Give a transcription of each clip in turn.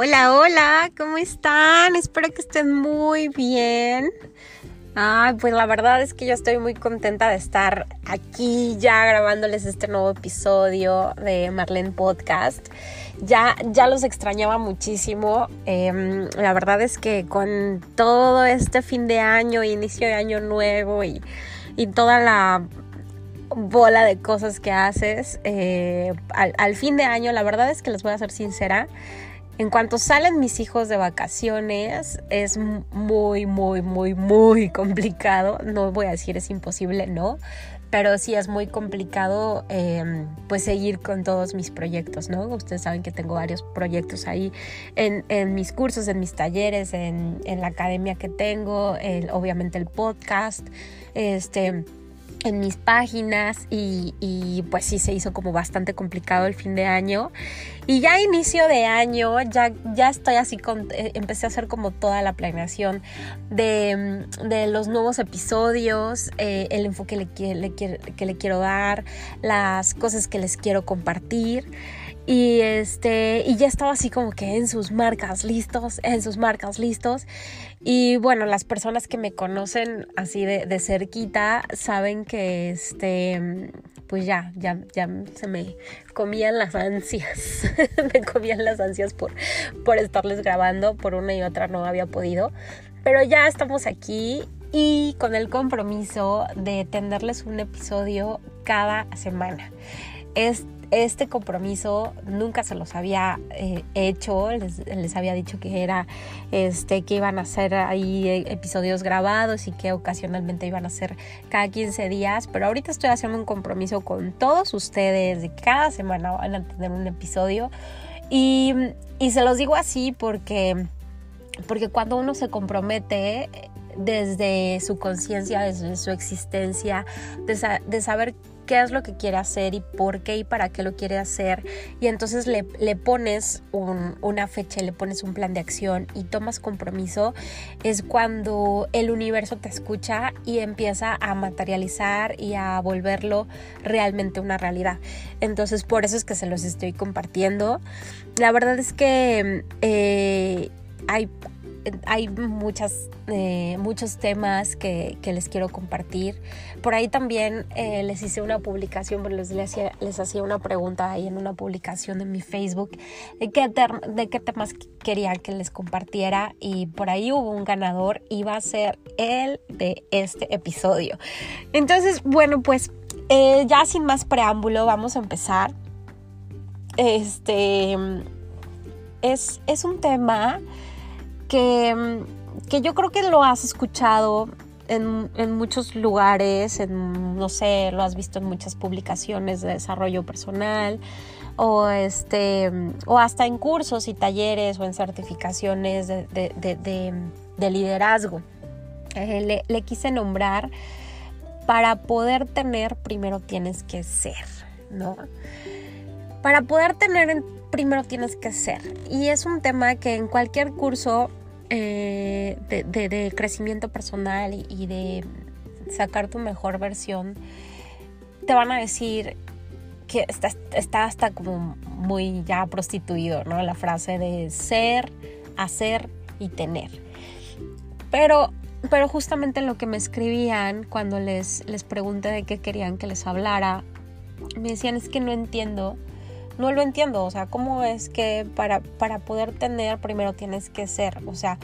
Hola, hola, ¿cómo están? Espero que estén muy bien. Ay, pues la verdad es que yo estoy muy contenta de estar aquí ya grabándoles este nuevo episodio de Marlene Podcast. Ya, ya los extrañaba muchísimo. Em, la verdad es que con todo este fin de año, inicio de año nuevo y, y toda la bola de cosas que haces eh, al, al fin de año, la verdad es que les voy a ser sincera en cuanto salen mis hijos de vacaciones, es muy, muy, muy, muy complicado. No voy a decir es imposible, no. Pero sí es muy complicado em, pues seguir con todos mis proyectos, ¿no? Ustedes saben que tengo varios proyectos ahí en, mis cursos, en mis talleres, en, la academia que tengo, obviamente el podcast, este en mis páginas y, pues sí se hizo como bastante complicado el fin de año y ya inicio de año ya, ya estoy así con, eh, empecé a hacer como toda la planeación de, los nuevos episodios eh, el enfoque que le, que le quiero dar las cosas que les quiero compartir y este, y ya estaba así como que en sus marcas listos, en sus marcas listos. Y bueno, las personas que me conocen así de, de cerquita saben que este, pues ya, ya, ya se me comían las ansias. me comían las ansias por, por estarles grabando. Por una y otra no había podido. Pero ya estamos aquí y con el compromiso de tenerles un episodio cada semana. Es este compromiso nunca se los había eh, hecho, les, había dicho que era este que iban a hacer ahí episodios grabados y que ocasionalmente iban a ser cada 15 días, pero ahorita estoy haciendo un compromiso con todos ustedes de que cada semana van a tener un episodio. Y, y se los digo así porque porque cuando uno se compromete desde su conciencia, desde su existencia, de, de saber qué es lo que quiere hacer y por qué y para qué lo quiere hacer. Y entonces le, le pones una fecha, le pones un plan de acción y tomas compromiso, es cuando el universo te escucha y empieza a materializar y a volverlo realmente una realidad. Entonces por eso es que se los estoy compartiendo. La verdad es que eh, hay hay muchas, eh, muchos temas que, les quiero compartir. Por ahí también eh, les hice una publicación, les, les, hacía, les hacía una pregunta ahí en una publicación de mi Facebook de qué, de qué temas querían que les compartiera y por ahí hubo un ganador y va a ser el de este episodio. Entonces, bueno, pues eh, ya sin más preámbulo vamos a empezar. Este es, es un tema que, que yo creo que lo has escuchado en, en, muchos lugares, en, no sé, lo has visto en muchas publicaciones de desarrollo personal o, este, o hasta en cursos y talleres o en certificaciones de, de, de, liderazgo. Eh, le, le quise nombrar, para poder tener, primero tienes que ser, ¿no? Para poder tener, primero tienes que ser. Y es un tema que en cualquier curso eh, de, crecimiento personal y, de sacar tu mejor versión, te van a decir que está, está hasta como muy ya prostituido, ¿no? La frase de ser, hacer y tener. Pero, pero justamente lo que me escribían cuando les, les pregunté de qué querían que les hablara, me decían es que no entiendo no lo entiendo, o sea, ¿cómo es que para, para poder tener primero tienes que ser? O sea,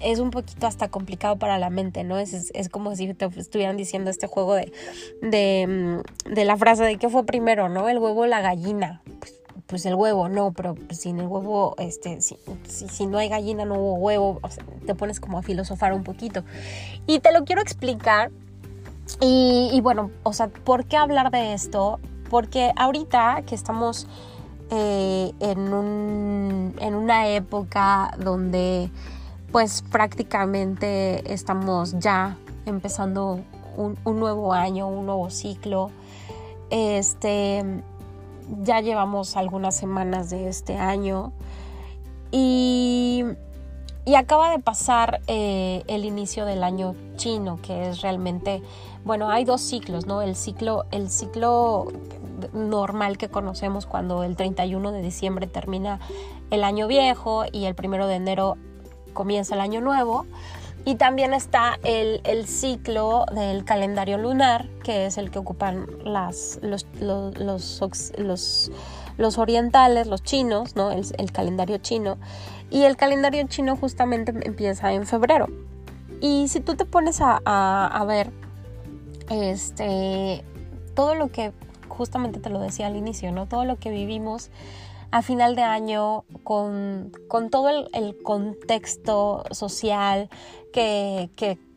es un poquito hasta complicado para la mente, ¿no? Es, es, como si te estuvieran diciendo este juego de, de, mm, de, la frase de qué fue primero, ¿no? El huevo o la gallina. Pues, pues el huevo, no, pero sin el huevo, este, si, no hay gallina, no hubo huevo, o sea, te pones como a filosofar un poquito. Y te lo quiero explicar. Y bueno, o sea, ¿por qué hablar de esto? Porque ahorita que estamos eh, en, una época donde pues prácticamente estamos ya empezando un, nuevo año, un nuevo ciclo. Este, ya llevamos algunas semanas de este año y, acaba de pasar eh, el inicio del año chino, que es realmente, bueno, hay dos ciclos, ¿no? El ciclo, el ciclo normal que conocemos cuando el 31 de diciembre termina el año viejo y el primero de enero comienza el año nuevo. Y también está el, ciclo del calendario lunar, que es el que ocupan las, los, los, orientales, los chinos, ¿no? El, calendario chino. Y el calendario chino justamente empieza en febrero. Y si tú te pones a, a ver este, todo lo que, justamente te lo decía al inicio, ¿no? Todo lo que vivimos a final de año con, todo el, contexto social que,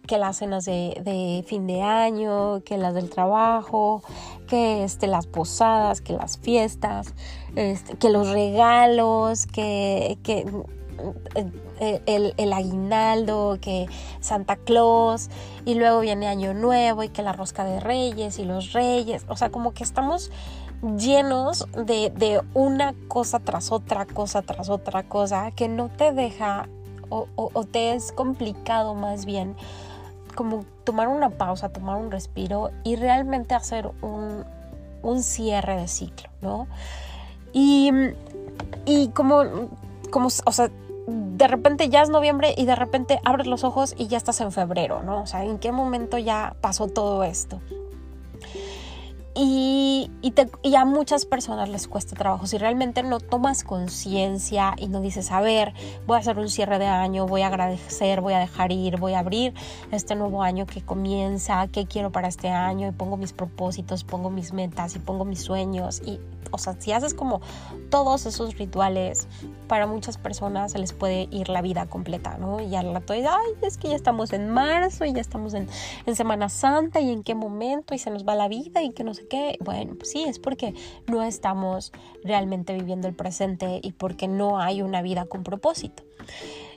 las cenas de, fin de año, que las del trabajo, que este, las posadas, que las fiestas, este, que los regalos, que, que el, el, aguinaldo, que Santa Claus, y luego viene Año Nuevo, y que la rosca de reyes y los reyes, o sea, como que estamos llenos de, una cosa tras otra cosa tras otra cosa que no te deja o, te es complicado más bien como tomar una pausa, tomar un respiro y realmente hacer un, cierre de ciclo, ¿no? Y, y como, como, o sea, de repente ya es noviembre y de repente abres los ojos y ya estás en febrero, ¿no? O sea, ¿en qué momento ya pasó todo esto? Y, a muchas personas les cuesta trabajo. Si realmente no tomas conciencia y no dices, a ver, voy a hacer un cierre de año, voy a agradecer, voy a dejar ir, voy a abrir este nuevo año que comienza, qué quiero para este año, y pongo mis propósitos, pongo mis metas y pongo mis sueños. Y, o sea, si haces como todos esos rituales, para muchas personas se les puede ir la vida completa, ¿no? Y al rato, ay, es que ya estamos en marzo y ya estamos en, en Semana Santa y en qué momento y se nos va la vida y que no sé qué. Bueno, pues sí, es porque no estamos realmente viviendo el presente y porque no hay una vida con propósito.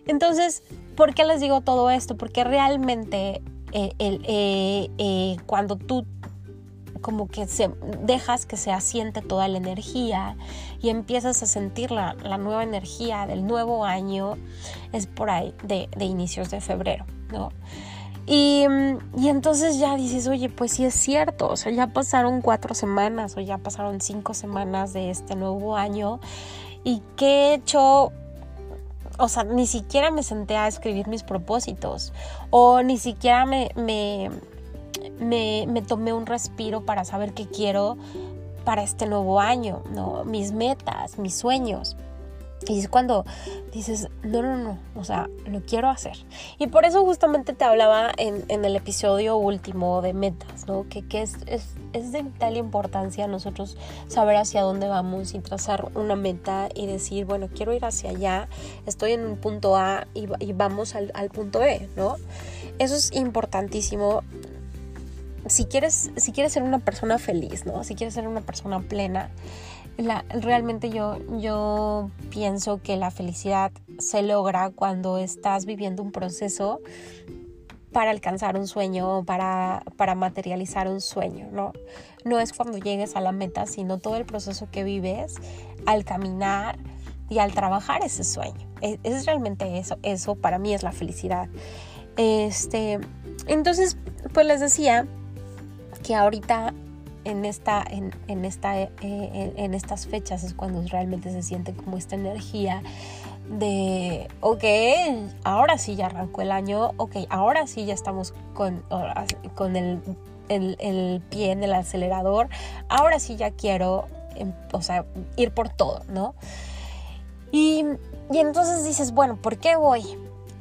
Entonces, ¿por qué les digo todo esto? Porque realmente eh, eh, eh, cuando tú como que se, dejas que se asiente toda la energía y empiezas a sentir la, nueva energía del nuevo año, es por ahí de, de inicios de febrero, ¿no? Y, y, entonces ya dices, oye, pues sí es cierto, o sea, ya pasaron cuatro semanas o ya pasaron cinco semanas de este nuevo año y qué he hecho, o sea, ni siquiera me senté a escribir mis propósitos o ni siquiera me, me, tomé un respiro para saber qué quiero para este nuevo año, ¿no? mis metas, mis sueños. Y es cuando dices, no, no, no, o sea, lo quiero hacer. Y por eso justamente te hablaba en, el episodio último de metas, ¿no? Que, es, es, de vital importancia nosotros saber hacia dónde vamos y trazar una meta y decir, bueno, quiero ir hacia allá, estoy en un punto A y, vamos al, al punto B, ¿no? Eso es importantísimo si quieres, si quieres ser una persona feliz, ¿no? Si quieres ser una persona plena, realmente yo, yo pienso que la felicidad se logra cuando estás viviendo un proceso para alcanzar un sueño, para, para materializar un sueño, ¿no? No es cuando llegues a la meta, sino todo el proceso que vives al caminar y al trabajar ese sueño. Es, es realmente eso, eso para mí es la felicidad. Este, entonces, pues les decía que ahorita en, esta, en, esta, eh, en, estas fechas es cuando realmente se siente como esta energía de, ok, ahora sí ya arrancó el año, ok, ahora sí ya estamos con, con el, el, pie en el acelerador, ahora sí ya quiero, em, o sea, ir por todo, ¿no? Y, y entonces dices, bueno, ¿por qué voy?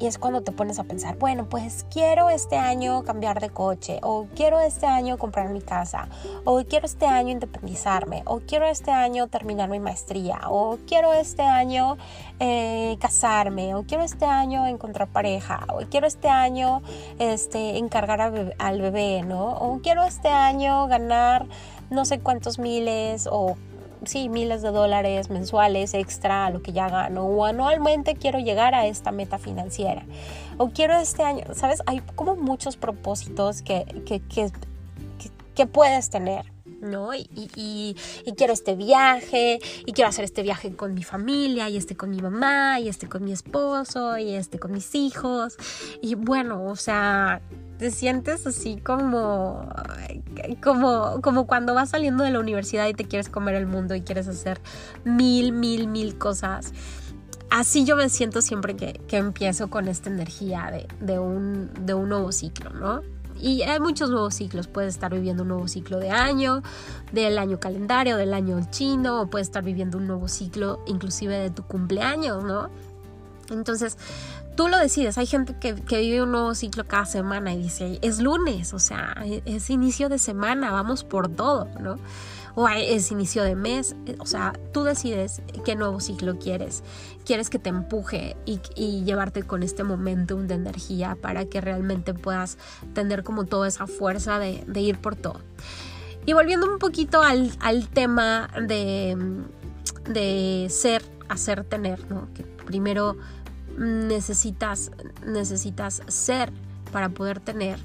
Y es cuando te pones a pensar, bueno, pues quiero este año cambiar de coche, o quiero este año comprar mi casa, o quiero este año independizarme, o quiero este año terminar mi maestría, o quiero este año eh, casarme, o quiero este año encontrar pareja, o quiero este año este, encargar al bebé, ¿no? O quiero este año ganar no sé cuántos miles o sí, miles de dólares mensuales extra a lo que ya gano o anualmente quiero llegar a esta meta financiera o quiero este año, ¿sabes? Hay como muchos propósitos que, que, que, puedes tener. ¿no? Y, y, y, quiero este viaje, y quiero hacer este viaje con mi familia, y este con mi mamá, y este con mi esposo, y este con mis hijos. Y bueno, o sea, te sientes así como, como, como cuando vas saliendo de la universidad y te quieres comer el mundo y quieres hacer mil, mil, mil cosas. Así yo me siento siempre que, empiezo con esta energía de, un, de un nuevo ciclo, ¿no? Y hay muchos nuevos ciclos. Puedes estar viviendo un nuevo ciclo de año, del año calendario, del año chino, o puedes estar viviendo un nuevo ciclo inclusive de tu cumpleaños, ¿no? Entonces, tú lo decides. Hay gente que, vive un nuevo ciclo cada semana y dice, es lunes, o sea, es inicio de semana, vamos por todo, ¿no? O es inicio de mes, o sea, tú decides qué nuevo ciclo quieres. Quieres que te empuje y, llevarte con este momentum de energía para que realmente puedas tener como toda esa fuerza de, ir por todo. Y volviendo un poquito al, tema de, ser, hacer, tener, ¿no? Primero necesitas, necesitas ser para poder tener.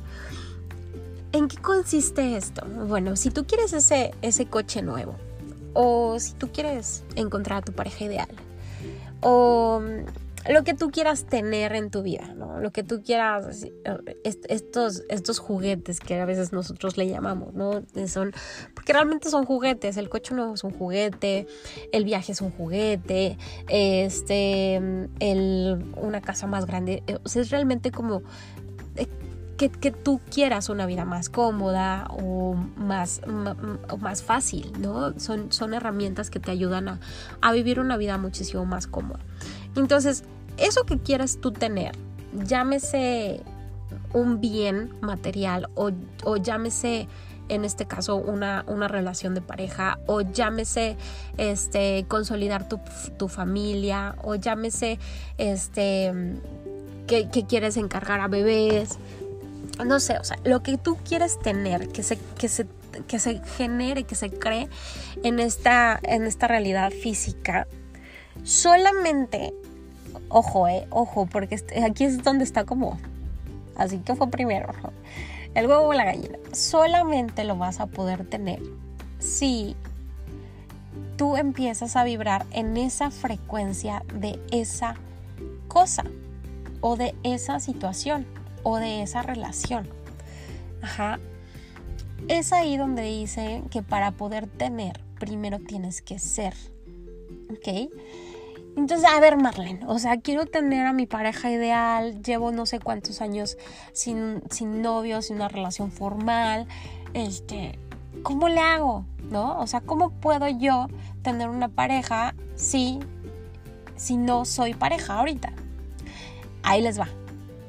¿En qué consiste esto? Bueno, si tú quieres ese, ese coche nuevo, o si tú quieres encontrar a tu pareja ideal, o lo que tú quieras tener en tu vida, ¿no? Lo que tú quieras, estos, estos juguetes que a veces nosotros le llamamos, ¿no? Son, porque realmente son juguetes, el coche nuevo es un juguete, el viaje es un juguete, este, el, una casa más grande, o sea, es realmente como eh, que, que, tú quieras una vida más cómoda o más, más fácil, ¿no? Son, son herramientas que te ayudan a, a vivir una vida muchísimo más cómoda. Entonces, eso que quieras tú tener, llámese un bien material o, llámese en este caso una, una, relación de pareja o llámese este consolidar tu, tu familia o llámese este que, quieres encargar a bebés. No sé, o sea, lo que tú quieres tener, que se, que se, que se genere, que se cree en esta, en esta realidad física, solamente Ojo, eh, ojo, porque aquí es donde está como. Así que fue primero, El huevo o la gallina. Solamente lo vas a poder tener si tú empiezas a vibrar en esa frecuencia de esa cosa o de esa situación o de esa relación. Ajá. Es ahí donde dice que para poder tener, primero tienes que ser. ¿Ok? Entonces, a ver, Marlene, o sea, quiero tener a mi pareja ideal, llevo no sé cuántos años sin, sin novio, sin una relación formal, este, ¿cómo le hago? ¿No? O sea, ¿cómo puedo yo tener una pareja si, si no soy pareja ahorita? Ahí les va.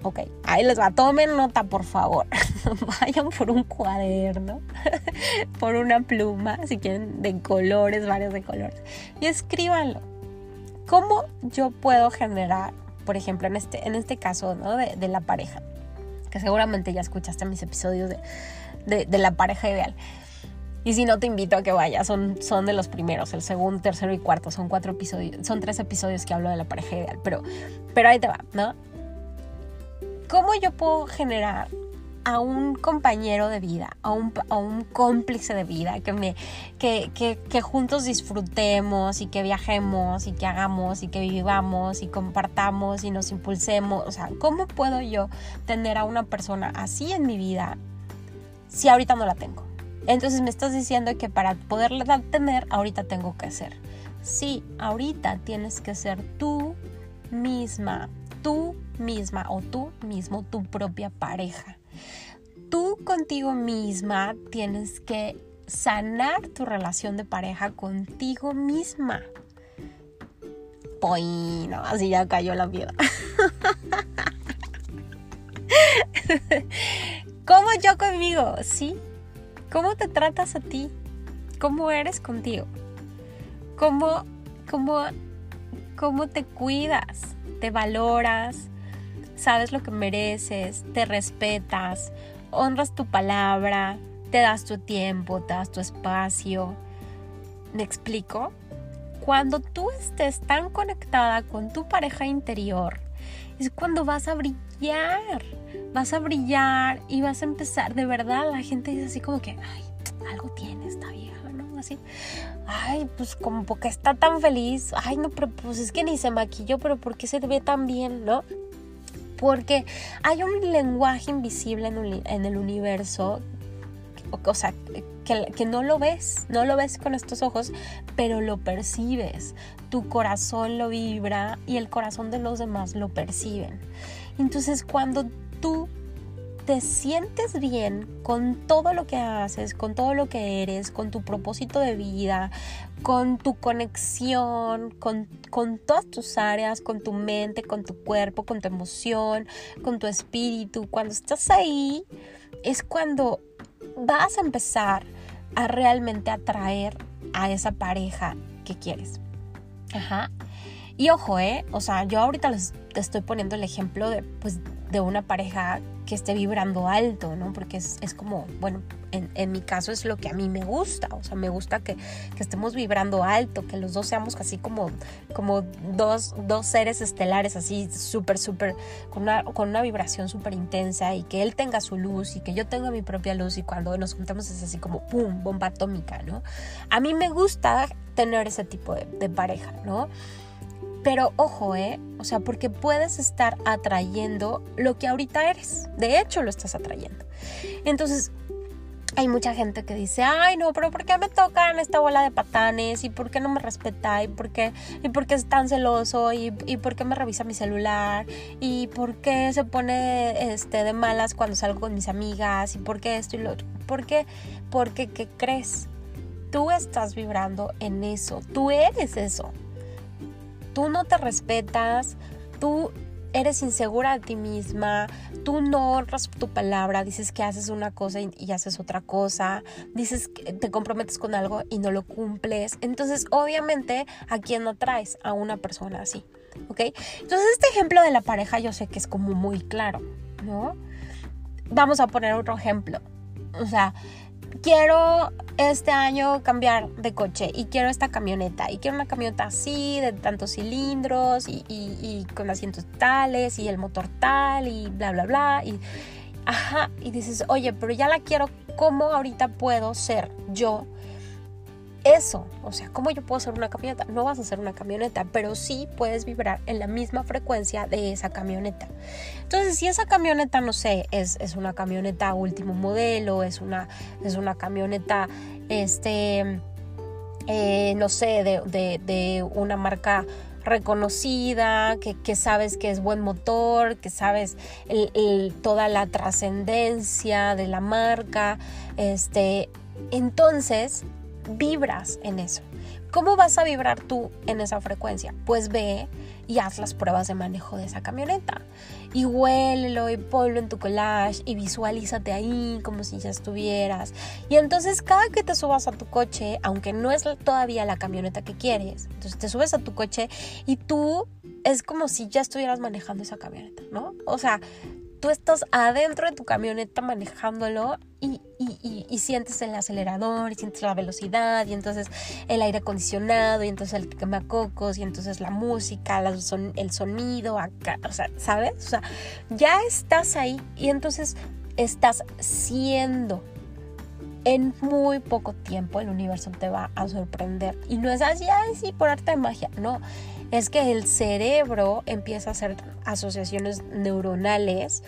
Ok, ahí les va. Tomen nota, por favor. Vayan por un cuaderno, por una pluma, si quieren, de colores, varios de colores, y escríbanlo ¿Cómo yo puedo generar, por ejemplo, en este, en este caso ¿no? de, la pareja? Que seguramente ya escuchaste mis episodios de, de, la pareja ideal. Y si no, te invito a que vayas. Son, son de los primeros, el segundo, tercero y cuarto. Son cuatro episodios, son tres episodios que hablo de la pareja ideal. Pero, pero ahí te va, ¿no? ¿Cómo yo puedo generar a un compañero de vida, a un, a un cómplice de vida, que, me, que, que, que, juntos disfrutemos y que viajemos y que hagamos y que vivamos y compartamos y nos impulsemos. O sea, ¿cómo puedo yo tener a una persona así en mi vida si ahorita no la tengo? Entonces me estás diciendo que para poderla tener, ahorita tengo que ser. Sí, ahorita tienes que ser tú misma, tú misma o tú mismo, tu propia pareja tú contigo misma tienes que sanar tu relación de pareja contigo misma. Pues no, así ya cayó la piedra. ¿Cómo yo conmigo? ¿Sí? ¿Cómo te tratas a ti? ¿Cómo eres contigo? ¿Cómo, cómo, cómo te cuidas? ¿Te valoras? Sabes lo que mereces, te respetas, honras tu palabra, te das tu tiempo, te das tu espacio. ¿Me explico? Cuando tú estés tan conectada con tu pareja interior, es cuando vas a brillar, vas a brillar y vas a empezar, de verdad, la gente dice así como que, ay, algo tiene esta vieja, ¿no? Así, ay, pues como porque está tan feliz, ay, no, pero pues es que ni se maquilló, pero ¿por qué se ve tan bien, no? Porque hay un lenguaje invisible en, el universo, o, sea, que, que, no lo ves, no lo ves con estos ojos, pero lo percibes. Tu corazón lo vibra y el corazón de los demás lo perciben. Entonces cuando tú te sientes bien con todo lo que haces, con todo lo que eres, con tu propósito de vida, con tu conexión, con, con, todas tus áreas, con tu mente, con tu cuerpo, con tu emoción, con tu espíritu. Cuando estás ahí es cuando vas a empezar a realmente atraer a esa pareja que quieres. Ajá. Y ojo, ¿eh? O sea, yo ahorita les estoy poniendo el ejemplo de, pues, de una pareja que esté vibrando alto, ¿no? Porque es, como, bueno, en, mi caso es lo que a mí me gusta, o sea, me gusta que, estemos vibrando alto, que los dos seamos así como, como dos, dos seres estelares, así súper, súper, con una, con una vibración súper intensa y que él tenga su luz y que yo tenga mi propia luz y cuando nos juntamos es así como, ¡pum!, bomba atómica, ¿no? A mí me gusta tener ese tipo de, de pareja, ¿no? Pero ojo, ¿eh? O sea, porque puedes estar atrayendo lo que ahorita eres. De hecho, lo estás atrayendo. Entonces, hay mucha gente que dice, ay, no, pero ¿por qué me tocan esta bola de patanes? ¿Y por qué no me respeta? ¿Y por qué, y por qué es tan celoso? ¿Y, por qué me revisa mi celular? ¿Y por qué se pone este, de malas cuando salgo con mis amigas? ¿Y por qué esto y lo otro? ¿Por qué? Porque, ¿qué crees? Tú estás vibrando en eso. Tú eres eso tú no te respetas, tú eres insegura de ti misma, tú no honras tu palabra, dices que haces una cosa y, haces otra cosa, dices que te comprometes con algo y no lo cumples. Entonces, obviamente, ¿a quién no traes? A una persona así, ¿ok? Entonces, este ejemplo de la pareja yo sé que es como muy claro, ¿no? Vamos a poner otro ejemplo. O sea, quiero este año cambiar de coche y quiero esta camioneta y quiero una camioneta así de tantos cilindros y, y, con asientos tales y el motor tal y bla bla bla y ajá y dices oye pero ya la quiero ¿cómo ahorita puedo ser yo eso. O sea, ¿cómo yo puedo ser una camioneta? No vas a ser una camioneta, pero sí puedes vibrar en la misma frecuencia de esa camioneta. Entonces, si esa camioneta, no sé, es, es una camioneta último modelo, es una, es una camioneta, este, eh, no sé, de, de, una marca reconocida, que, sabes que es buen motor, que sabes toda la trascendencia de la marca, este, entonces vibras en eso. ¿Cómo vas a vibrar tú en esa frecuencia? Pues ve y haz las pruebas de manejo de esa camioneta. Y huélelo y ponlo en tu collage y visualízate ahí como si ya estuvieras. Y entonces cada que te subas a tu coche, aunque no es todavía la camioneta que quieres, entonces te subes a tu coche y tú es como si ya estuvieras manejando esa camioneta, ¿no? O sea, tú estás adentro de tu camioneta manejándolo y, sientes el acelerador y sientes la velocidad y entonces el aire acondicionado y entonces el quemacocos y entonces la música, el sonido o sea, ¿sabes? O sea, ya estás ahí y entonces estás siendo. En muy poco tiempo el universo te va a sorprender. Y no es así, ay, sí, por arte de magia. No, es que el cerebro empieza a hacer asociaciones neuronales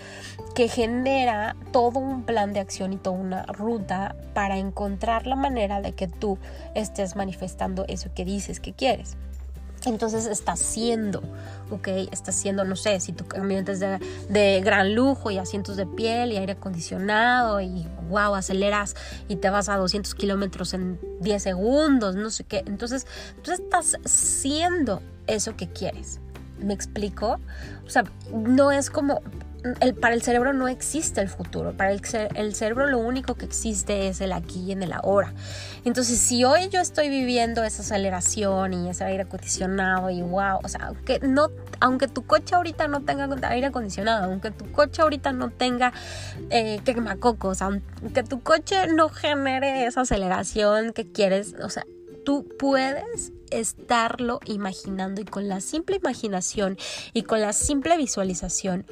que genera todo un plan de acción y toda una ruta para encontrar la manera de que tú estés manifestando eso que dices que quieres. Entonces estás siendo, ¿ok? Estás siendo, no sé, si tu camioneta es de, gran lujo y asientos de piel y aire acondicionado y wow, aceleras y te vas a 200 kilómetros en 10 segundos, no sé qué. Entonces tú estás siendo eso que quieres. ¿Me explico? O sea, no es como... El, para el cerebro no existe el futuro, para el, cerebro lo único que existe es el aquí y en el ahora. Entonces, si hoy yo estoy viviendo esa aceleración y ese aire acondicionado y wow, o sea, aunque, no, aunque tu coche ahorita no tenga aire acondicionado, aunque tu coche ahorita no tenga eh, quemacocos, aunque tu coche no genere esa aceleración que quieres, o sea, tú puedes estarlo imaginando y con la simple imaginación y con la simple visualización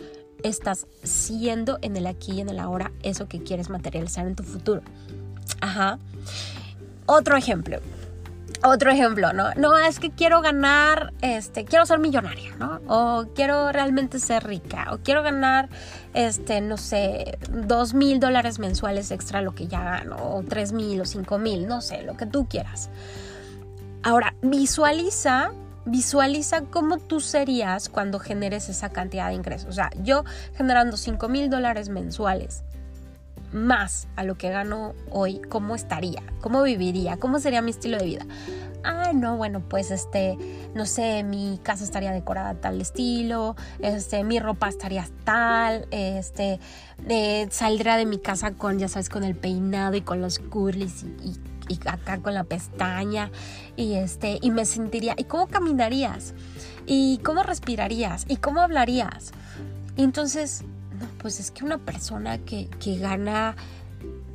estás siendo en el aquí y en el ahora eso que quieres materializar en tu futuro. Ajá. Otro ejemplo. otro ejemplo, ¿no? No, es que quiero ganar, este, quiero ser millonaria, ¿no? O quiero realmente ser rica, o quiero ganar, este, no sé, dos mil dólares mensuales extra lo que ya gano, o tres mil o cinco mil, no sé, lo que tú quieras. Ahora, visualiza, visualiza cómo tú serías cuando generes esa cantidad de ingresos. O sea, yo generando cinco mil dólares mensuales más a lo que gano hoy, ¿cómo estaría? ¿Cómo viviría? ¿Cómo sería mi estilo de vida? Ah, no, bueno, pues este, no sé, mi casa estaría decorada tal estilo, este, mi ropa estaría tal, este, eh, saldría de mi casa con, ya sabes, con el peinado y con los curlis y, y acá con la pestaña y este, y me sentiría, ¿y cómo caminarías? ¿Y cómo respirarías? ¿Y cómo hablarías? Y entonces no, pues es que una persona que, gana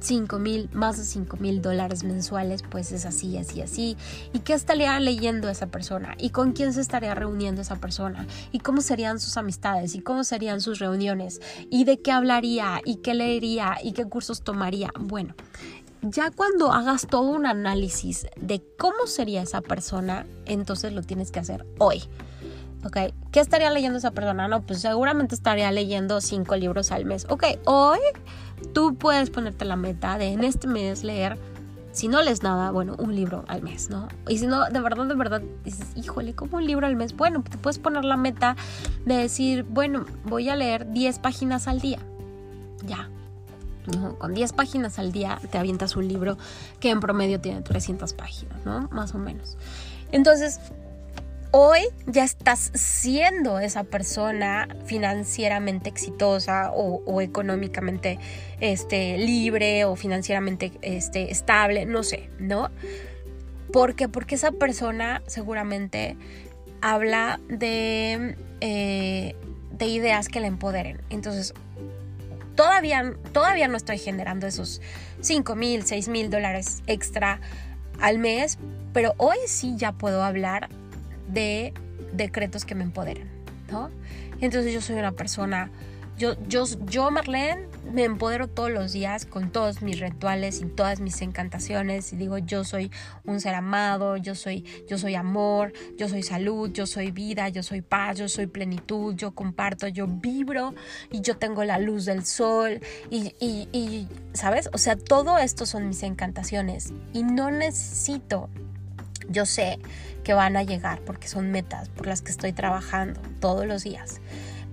5 mil, más de 5 mil dólares mensuales, pues es así, así, así. ¿Y qué estaría leyendo esa persona? ¿Y con quién se estaría reuniendo esa persona? ¿Y cómo serían sus amistades? ¿Y cómo serían sus reuniones? ¿Y de qué hablaría? ¿Y qué leería? ¿Y qué cursos tomaría? Bueno, ya cuando hagas todo un análisis de cómo sería esa persona, entonces lo tienes que hacer hoy. ¿ok? ¿Qué estaría leyendo esa persona? No, pues seguramente estaría leyendo cinco libros al mes. Ok, hoy tú puedes ponerte la meta de en este mes leer, si no lees nada, bueno, un libro al mes, ¿no? Y si no, de verdad, de verdad, dices, híjole, ¿cómo un libro al mes? Bueno, te puedes poner la meta de decir, bueno, voy a leer 10 páginas al día. Ya. Con 10 páginas al día te avientas un libro que en promedio tiene 300 páginas, ¿no? Más o menos. Entonces, hoy ya estás siendo esa persona financieramente exitosa o, económicamente este, libre o financieramente este, estable, no sé, ¿no? ¿Por qué? Porque esa persona seguramente habla de, eh, de ideas que le empoderen. Entonces, todavía, todavía no estoy generando esos 5 mil, 6 mil dólares extra al mes, pero hoy sí ya puedo hablar de decretos que me empoderen, ¿no? Entonces yo soy una persona, yo, yo, yo Marlene, me empodero todos los días con todos mis rituales y todas mis encantaciones y digo yo soy un ser amado, yo soy, yo soy amor, yo soy salud, yo soy vida, yo soy paz, yo soy plenitud, yo comparto, yo vibro y yo tengo la luz del sol y, y, y ¿sabes? O sea, todo esto son mis encantaciones y no necesito, yo sé que van a llegar porque son metas por las que estoy trabajando todos los días.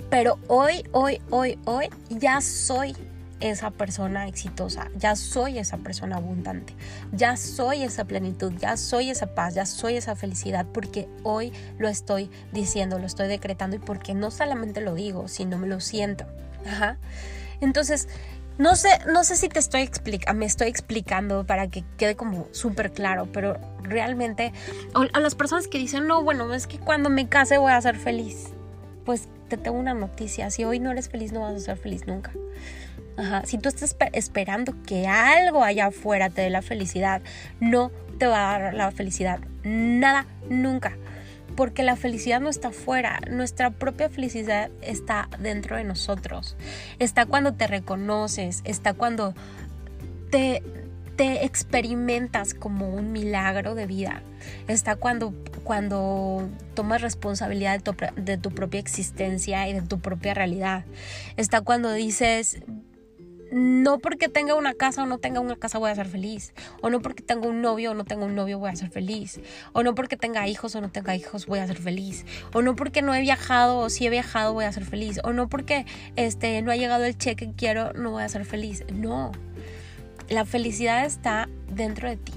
Pero hoy, hoy, hoy, hoy ya soy esa persona exitosa, ya soy esa persona abundante, ya soy esa plenitud, ya soy esa paz, ya soy esa felicidad, porque hoy lo estoy diciendo, lo estoy decretando y porque no solamente lo digo, sino me lo siento. Ajá. Entonces, no sé, no sé si te estoy explicando, me estoy explicando para que quede como súper claro, pero realmente a las personas que dicen, no, bueno, es que cuando me case voy a ser feliz. Pues te tengo una noticia, si hoy no eres feliz no vas a ser feliz nunca. Ajá. Si tú estás esperando que algo allá afuera te dé la felicidad, no te va a dar la felicidad. Nada, nunca porque la felicidad no está afuera, nuestra propia felicidad está dentro de nosotros. Está cuando te reconoces, está cuando te, te experimentas como un milagro de vida. Está cuando, cuando tomas responsabilidad de tu, de tu propia existencia y de tu propia realidad. Está cuando dices, no porque tenga una casa o no tenga una casa voy a ser feliz. O no porque tenga un novio o no tenga un novio voy a ser feliz. O no porque tenga hijos o no tenga hijos voy a ser feliz. O no porque no he viajado o si he viajado voy a ser feliz. O no porque este, no ha llegado el cheque que quiero no voy a ser feliz. No. La felicidad está dentro de ti.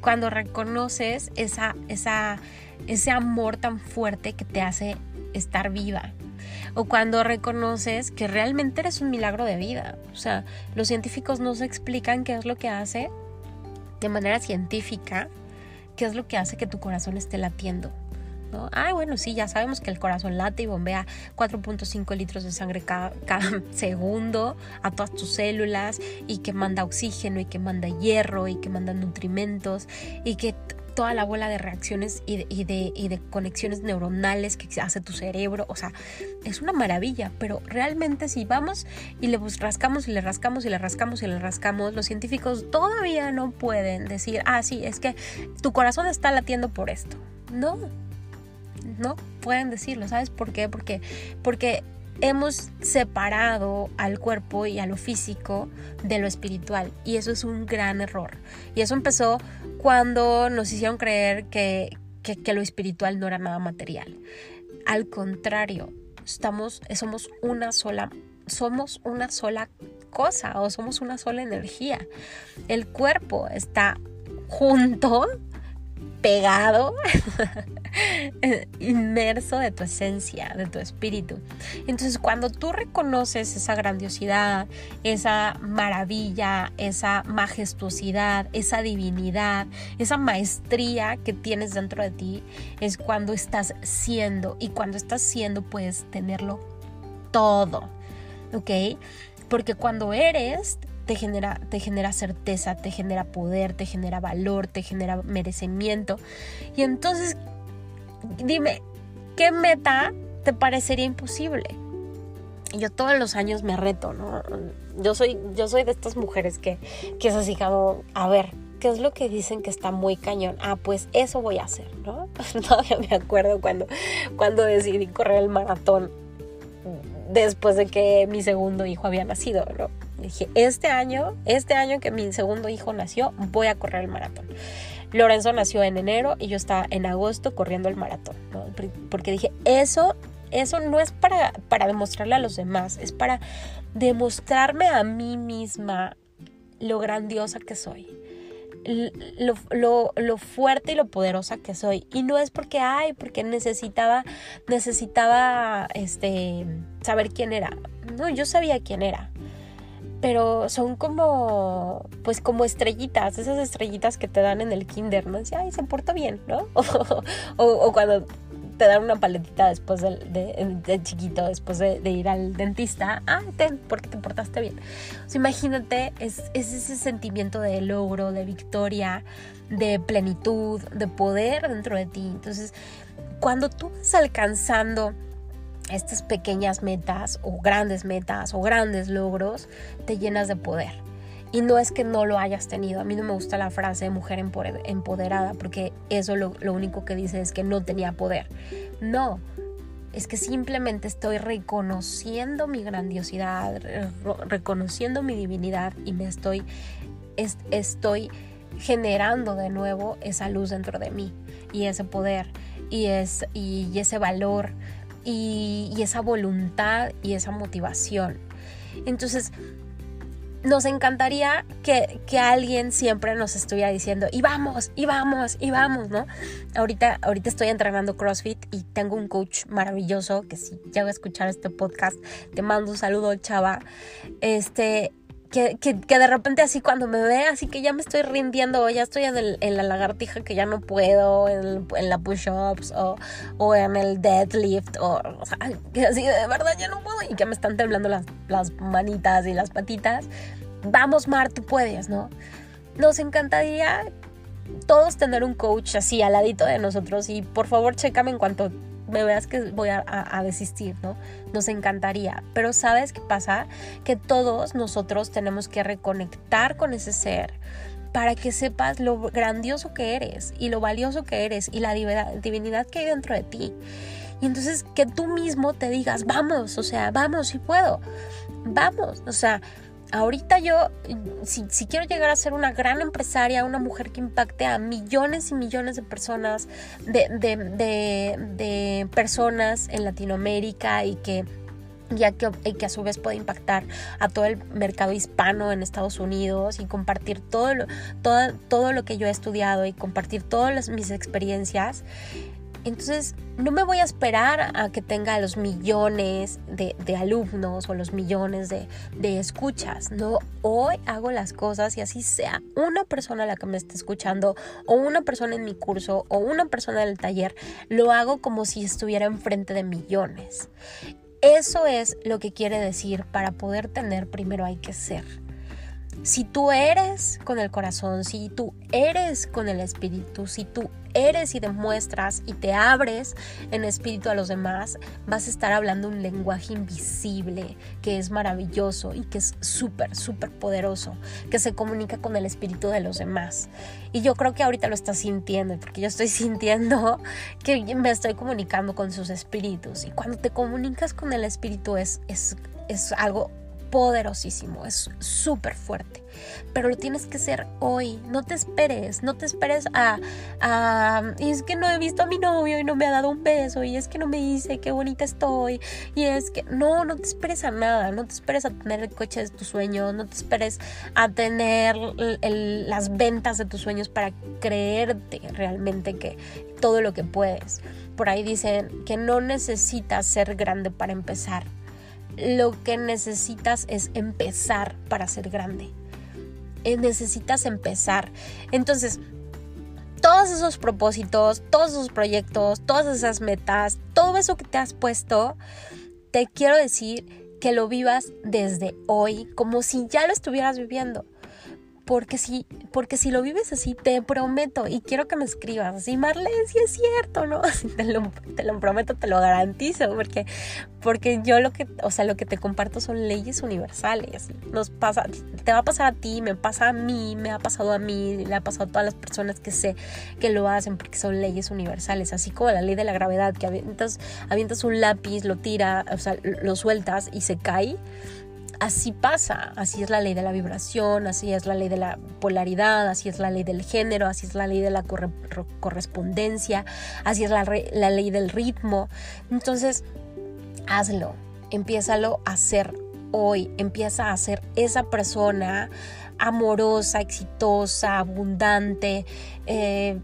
Cuando reconoces esa, esa, ese amor tan fuerte que te hace estar viva o cuando reconoces que realmente eres un milagro de vida. O sea, los científicos no se explican qué es lo que hace de manera científica, qué es lo que hace que tu corazón esté latiendo. ¿No? Ah, bueno, sí, ya sabemos que el corazón late y bombea 4.5 litros de sangre cada, segundo a todas tus células y que manda oxígeno y que manda hierro y que manda nutrimentos y que toda la bola de reacciones y de, y de, conexiones neuronales que hace tu cerebro. O sea, es una maravilla, pero realmente si vamos y le rascamos y le rascamos y le rascamos y le rascamos, los científicos todavía no pueden decir, ah, sí, es que tu corazón está latiendo por esto. No, no pueden decirlo, ¿sabes por qué? Porque, porque hemos separado al cuerpo y a lo físico de lo espiritual y eso es un gran error. Y eso empezó cuando nos hicieron creer que, lo espiritual no era nada material. Al contrario, estamos, somos una sola, somos una sola cosa o somos una sola energía. El cuerpo está junto, pegado inmerso de tu esencia, de tu espíritu. Entonces, cuando tú reconoces esa grandiosidad, esa maravilla, esa majestuosidad, esa divinidad, esa maestría que tienes dentro de ti, es cuando estás siendo. Y cuando estás siendo, puedes tenerlo todo. ¿Ok? Porque cuando eres, te genera, te genera certeza, te genera poder, te genera valor, te genera merecimiento. Y entonces dime, ¿qué meta te parecería imposible? yo todos los años me reto, ¿no? Yo soy, yo soy de estas mujeres que, que es así como, a ver, ¿qué es lo que dicen que está muy cañón? Ah, pues eso voy a hacer, ¿no? Todavía me acuerdo cuando, cuando decidí correr el maratón después de que mi segundo hijo había nacido, ¿no? Dije, este año, este año que mi segundo hijo nació, voy a correr el maratón. Lorenzo nació en enero y yo estaba en agosto corriendo el maratón, porque dije, eso, eso no es para, para demostrarle a los demás, es para demostrarme a mí misma lo grandiosa que soy. Lo, lo, fuerte y lo poderosa que soy. Y no es porque, ay, porque necesitaba, necesitaba, este, saber quién era. No, yo sabía quién era pero son como, pues como estrellitas, esas estrellitas que te dan en el kinder, ¿no? Ay, se porta bien, ¿no? o, cuando te dan una paletita después de, chiquito, después de, ir al dentista, ah, ten, porque te portaste bien. Imagínate, es, es ese sentimiento de logro, de victoria, de plenitud, de poder dentro de ti. Entonces, cuando tú vas alcanzando estas pequeñas metas o grandes metas o grandes logros, te llenas de poder. Y no es que no lo hayas tenido. A mí no me gusta la frase mujer empoderada porque eso lo, único que dice es que no tenía poder. No, es que simplemente estoy reconociendo mi grandiosidad, reconociendo mi divinidad y me estoy, estoy generando de nuevo esa luz dentro de mí y ese poder y, es, y ese valor y, esa voluntad y esa motivación. Entonces, nos encantaría que, alguien siempre nos estuviera diciendo, y vamos, y vamos, y vamos, ¿no? Ahorita, ahorita estoy entrenando CrossFit y tengo un coach maravilloso que si llega a escuchar este podcast, te mando un saludo, chava. Este, que, de repente así cuando me ve, así que ya me estoy rindiendo, ya estoy en, la lagartija que ya no puedo, en, la push-ups o, en el deadlift, o, o sea, que así de verdad ya no puedo y que me están temblando las, las manitas y las patitas. Vamos, Mar, tú puedes, ¿no? Nos encantaría todos tener un coach así al ladito de nosotros y por favor chécame en cuanto me veas que voy a, desistir, ¿no? Nos encantaría. Pero ¿sabes qué pasa? Que todos nosotros tenemos que reconectar con ese ser para que sepas lo grandioso que eres y lo valioso que eres y la divinidad que hay dentro de ti. Y entonces que tú mismo te digas, vamos, o sea, vamos, si puedo, vamos, o sea, ahorita yo, si, quiero llegar a ser una gran empresaria, una mujer que impacte a millones y millones de personas, de, de, personas en Latinoamérica y que ya que, que, a su vez puede impactar a todo el mercado hispano en Estados Unidos y compartir todo lo, todo, todo lo que yo he estudiado y compartir todas mis experiencias, entonces, no me voy a esperar a que tenga los millones de, alumnos o los millones de, escuchas. No, hoy hago las cosas y así sea una persona la que me esté escuchando o una persona en mi curso o una persona del taller, lo hago como si estuviera enfrente de millones. Eso es lo que quiere decir para poder tener primero hay que ser. Si tú eres con el corazón, si tú eres con el espíritu, si tú eres y demuestras y te abres en espíritu a los demás, vas a estar hablando un lenguaje invisible que es maravilloso y que es súper, súper poderoso, que se comunica con el espíritu de los demás. Y yo creo que ahorita lo estás sintiendo, porque yo estoy sintiendo que me estoy comunicando con sus espíritus. Y cuando te comunicas con el espíritu es, es, es algo poderosísimo, es súper fuerte, pero lo tienes que hacer hoy, no te esperes, no te esperes a, a, es que no he visto a mi novio y no me ha dado un beso, y es que no me dice qué bonita estoy, y es que no, no te esperes a nada, no te esperes a tener el coche de tus sueños, no te esperes a tener las ventas de tus sueños para creerte realmente que todo lo que puedes. Por ahí dicen que no necesitas ser grande para empezar lo que necesitas es empezar para ser grande. Eh, necesitas empezar. Entonces, todos esos propósitos, todos esos proyectos, todas esas metas, todo eso que te has puesto, te quiero decir que lo vivas desde hoy, como si ya lo estuvieras viviendo. Porque si, porque si lo vives así, te prometo, y quiero que me escribas, así, Marlene, si es cierto, ¿no? Te lo, te lo, prometo, te lo garantizo, porque, porque yo lo que, o sea, lo que te comparto son leyes universales. Nos pasa, te va a pasar a ti, me pasa a mí, me ha pasado a mí, le ha pasado a todas las personas que sé que lo hacen porque son leyes universales, así como la ley de la gravedad, que avientas, avientas un lápiz, lo tira, o sea, lo sueltas y se cae así pasa, así es la ley de la vibración, así es la ley de la polaridad, así es la ley del género, así es la ley de la correspondencia, así es la, la ley del ritmo. Entonces, hazlo, empiézalo a hacer hoy, empieza a ser esa persona amorosa, exitosa, abundante, eh,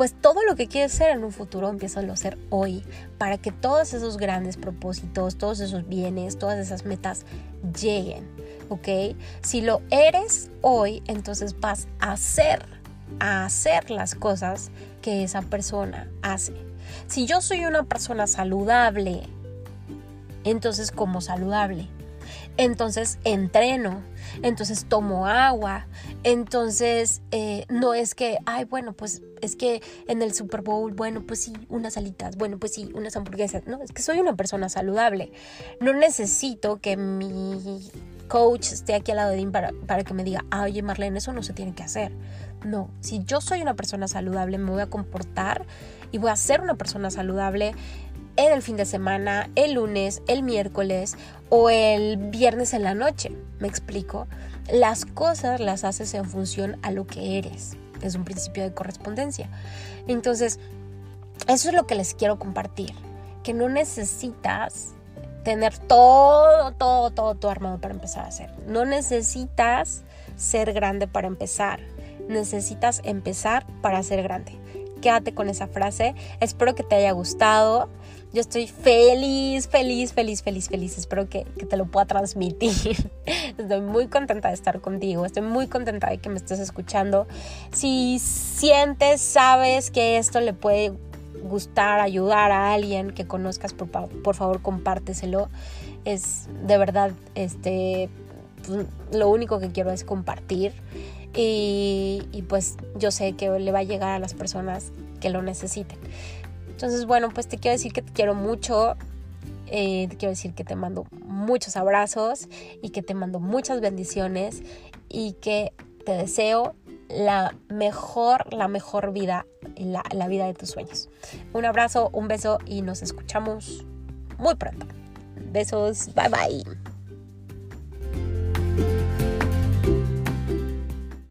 pues todo lo que quieres ser en un futuro empieza a ser hoy, para que todos esos grandes propósitos, todos esos bienes, todas esas metas lleguen, ¿ok? Si lo eres hoy, entonces vas a hacer, a hacer las cosas que esa persona hace. Si yo soy una persona saludable, entonces como saludable, entonces entreno, entonces tomo agua, entonces eh, no es que, ay, bueno, pues es que en el Super Bowl, bueno, pues sí, unas alitas, bueno, pues sí, unas hamburguesas, no, es que soy una persona saludable, no necesito que mi coach esté aquí al lado de mí para, para que me diga, oye Marlene, eso no se tiene que hacer. No, si yo soy una persona saludable, me voy a comportar y voy a ser una persona saludable en el fin de semana, el lunes, el miércoles o el viernes en la noche. ¿Me explico? Las cosas las haces en función a lo que eres. Es un principio de correspondencia. Entonces, eso es lo que les quiero compartir. Que no necesitas tener todo, todo, todo, todo armado para empezar a hacer. No necesitas ser grande para empezar. Necesitas empezar para ser grande. Quédate con esa frase. Espero que te haya gustado. Yo estoy feliz, feliz, feliz, feliz, feliz. Espero que, te lo pueda transmitir. Estoy muy contenta de estar contigo. Estoy muy contenta de que me estés escuchando. Si sientes, sabes que esto le puede gustar, ayudar a alguien que conozcas, por, por favor compárteselo. Es de verdad, este, pues, lo único que quiero es compartir. Y, y pues yo sé que le va a llegar a las personas que lo necesiten. Entonces, bueno, pues te quiero decir que te quiero mucho. Eh, te quiero decir que te mando muchos abrazos y que te mando muchas bendiciones y que te deseo la mejor, la mejor vida, la, la vida de tus sueños. Un abrazo, un beso y nos escuchamos muy pronto. Besos, bye bye.